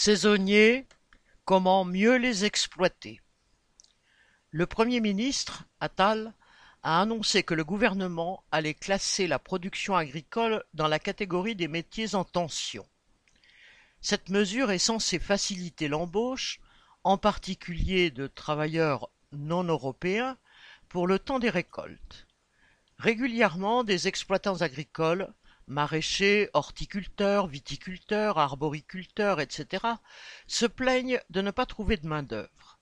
Saisonniers, comment mieux les exploiter? Le Premier ministre, Attal, a annoncé que le gouvernement allait classer la production agricole dans la catégorie des métiers en tension. Cette mesure est censée faciliter l'embauche, en particulier de travailleurs non européens, pour le temps des récoltes. Régulièrement, des exploitants agricoles, maraîchers, horticulteurs, viticulteurs, arboriculteurs, etc., se plaignent de ne pas trouver de main-d'œuvre.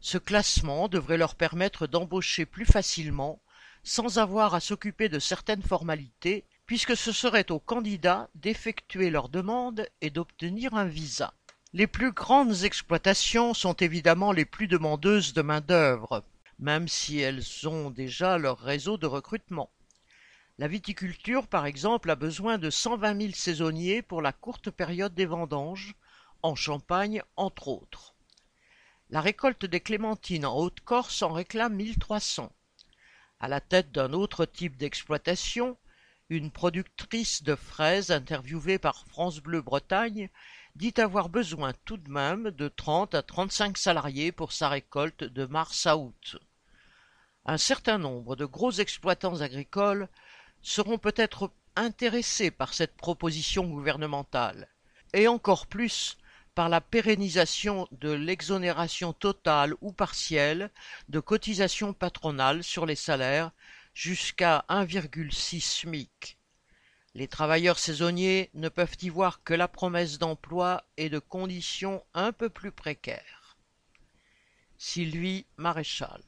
Ce classement devrait leur permettre d'embaucher plus facilement, sans avoir à s'occuper de certaines formalités, puisque ce serait aux candidats d'effectuer leur demande et d'obtenir un visa. Les plus grandes exploitations sont évidemment les plus demandeuses de main-d'œuvre, même si elles ont déjà leur réseau de recrutement. La viticulture, par exemple, a besoin de cent vingt mille saisonniers pour la courte période des vendanges, en Champagne entre autres. La récolte des clémentines en Haute-Corse en réclame mille trois cents. À la tête d'un autre type d'exploitation, une productrice de fraises interviewée par France Bleu Bretagne dit avoir besoin tout de même de trente à trente-cinq salariés pour sa récolte de mars à août. Un certain nombre de gros exploitants agricoles seront peut-être intéressés par cette proposition gouvernementale, et encore plus par la pérennisation de l'exonération totale ou partielle de cotisations patronales sur les salaires jusqu'à 1,6 SMIC. Les travailleurs saisonniers ne peuvent y voir que la promesse d'emploi et de conditions un peu plus précaires. Sylvie Maréchal